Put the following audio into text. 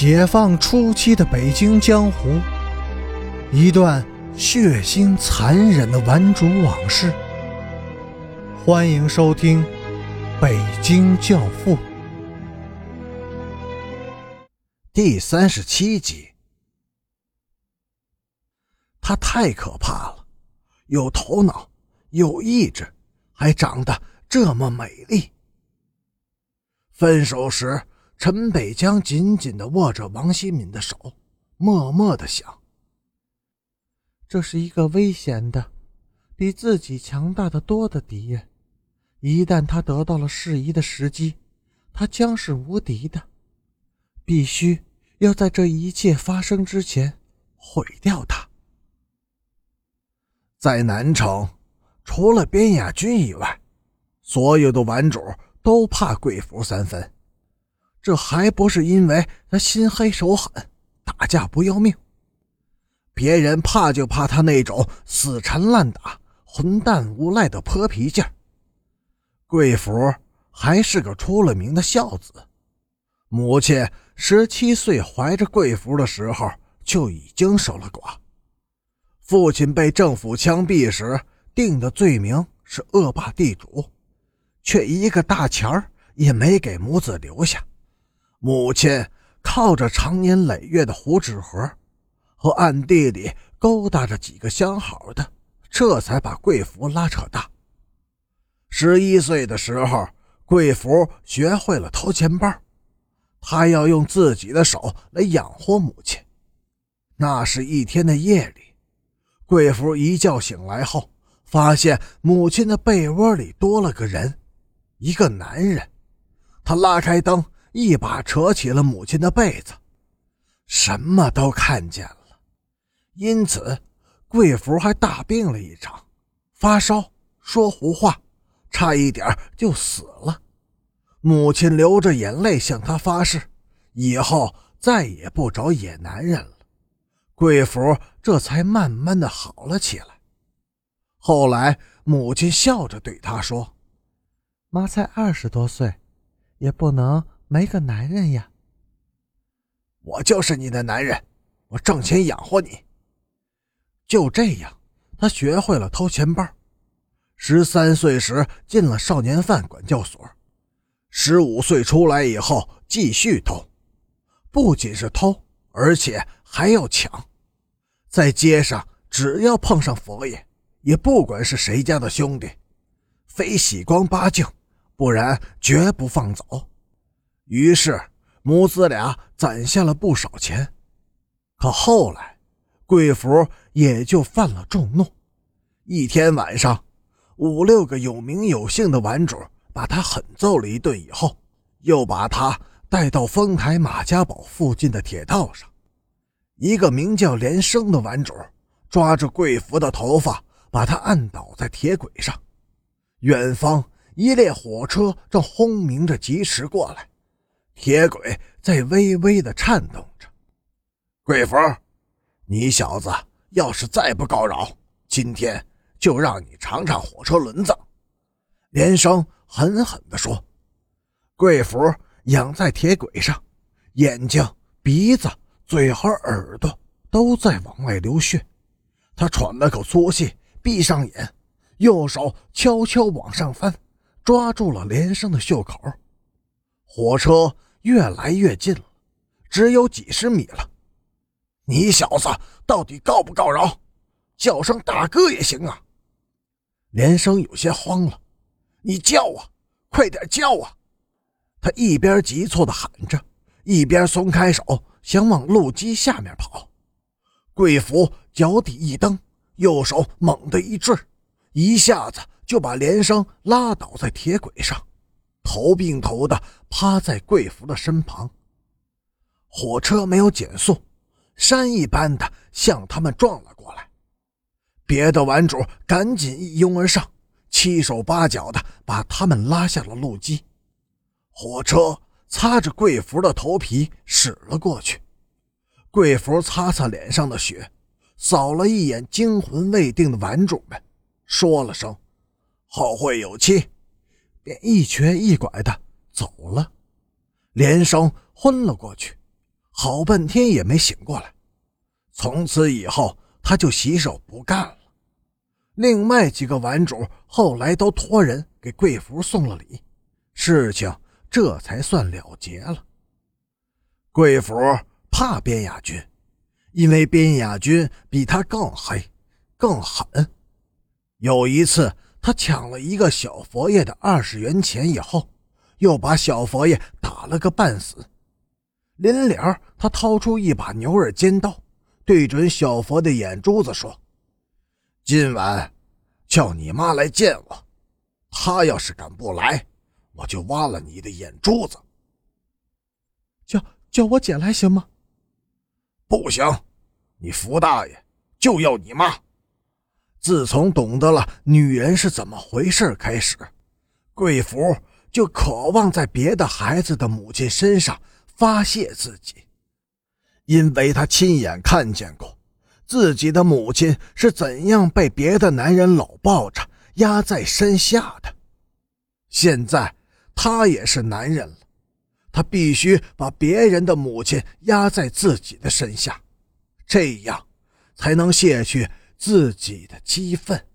解放初期的北京江湖，一段血腥残忍的顽主往事。欢迎收听《北京教父》第三十七集。她太可怕了，有头脑，有意志，还长得这么美丽。分手时。陈北江紧紧的握着王新敏的手，默默的想：这是一个危险的、比自己强大的多的敌人。一旦他得到了适宜的时机，他将是无敌的。必须要在这一切发生之前毁掉他。在南城，除了边雅军以外，所有的顽主都怕贵福三分。这还不是因为他心黑手狠，打架不要命。别人怕就怕他那种死缠烂打、混蛋无赖的泼皮劲儿。贵福还是个出了名的孝子，母亲十七岁怀着贵福的时候就已经守了寡。父亲被政府枪毙时定的罪名是恶霸地主，却一个大钱儿也没给母子留下。母亲靠着长年累月的糊纸盒和暗地里勾搭着几个相好的，这才把贵福拉扯大。十一岁的时候，贵福学会了掏钱包，他要用自己的手来养活母亲。那是一天的夜里，贵福一觉醒来后，发现母亲的被窝里多了个人，一个男人。他拉开灯。一把扯起了母亲的被子，什么都看见了。因此，贵福还大病了一场，发烧，说胡话，差一点就死了。母亲流着眼泪向他发誓，以后再也不找野男人了。贵福这才慢慢的好了起来。后来，母亲笑着对他说：“妈才二十多岁，也不能。”没个男人呀！我就是你的男人，我挣钱养活你。就这样，他学会了偷钱包。十三岁时进了少年犯管教所，十五岁出来以后继续偷，不仅是偷，而且还要抢。在街上，只要碰上佛爷，也不管是谁家的兄弟，非洗光八净，不然绝不放走。于是母子俩攒下了不少钱，可后来贵福也就犯了众怒。一天晚上，五六个有名有姓的顽主把他狠揍了一顿以后，又把他带到丰台马家堡附近的铁道上。一个名叫连生的顽主抓着贵福的头发，把他按倒在铁轨上。远方一列火车正轰鸣着疾驰过来。铁轨在微微的颤动着。贵福，你小子要是再不告饶，今天就让你尝尝火车轮子。”连生狠狠地说。贵福仰在铁轨上，眼睛、鼻子、嘴和耳朵都在往外流血。他喘了口粗气，闭上眼，右手悄悄往上翻，抓住了连生的袖口。火车。越来越近了，只有几十米了。你小子到底告不告饶？叫声大哥也行啊！连生有些慌了，你叫啊，快点叫啊！他一边急促的喊着，一边松开手，想往路基下面跑。贵福脚底一蹬，右手猛地一坠，一下子就把连生拉倒在铁轨上。头并头的趴在贵福的身旁。火车没有减速，山一般的向他们撞了过来。别的顽主赶紧一拥而上，七手八脚的把他们拉下了路基。火车擦着贵福的头皮驶了过去。贵福擦擦脸上的血，扫了一眼惊魂未定的顽主们，说了声：“后会有期。”便一瘸一拐的走了，连生昏了过去。好半天也没醒过来。从此以后，他就洗手不干了。另外几个玩主后来都托人给贵福送了礼，事情这才算了结了。贵福怕边雅君，因为边雅君比他更黑、更狠。有一次，他抢了一个小佛爷的二十元钱以后，又把小佛爷打了个半死。临了，他掏出一把牛耳尖刀。对准小佛的眼珠子说：“今晚叫你妈来见我，她要是敢不来，我就挖了你的眼珠子。叫叫我姐来行吗？不行，你福大爷就要你妈。自从懂得了女人是怎么回事开始，贵福就渴望在别的孩子的母亲身上发泄自己。”因为他亲眼看见过自己的母亲是怎样被别的男人搂抱着压在身下的，现在他也是男人了，他必须把别人的母亲压在自己的身下，这样才能卸去自己的激愤。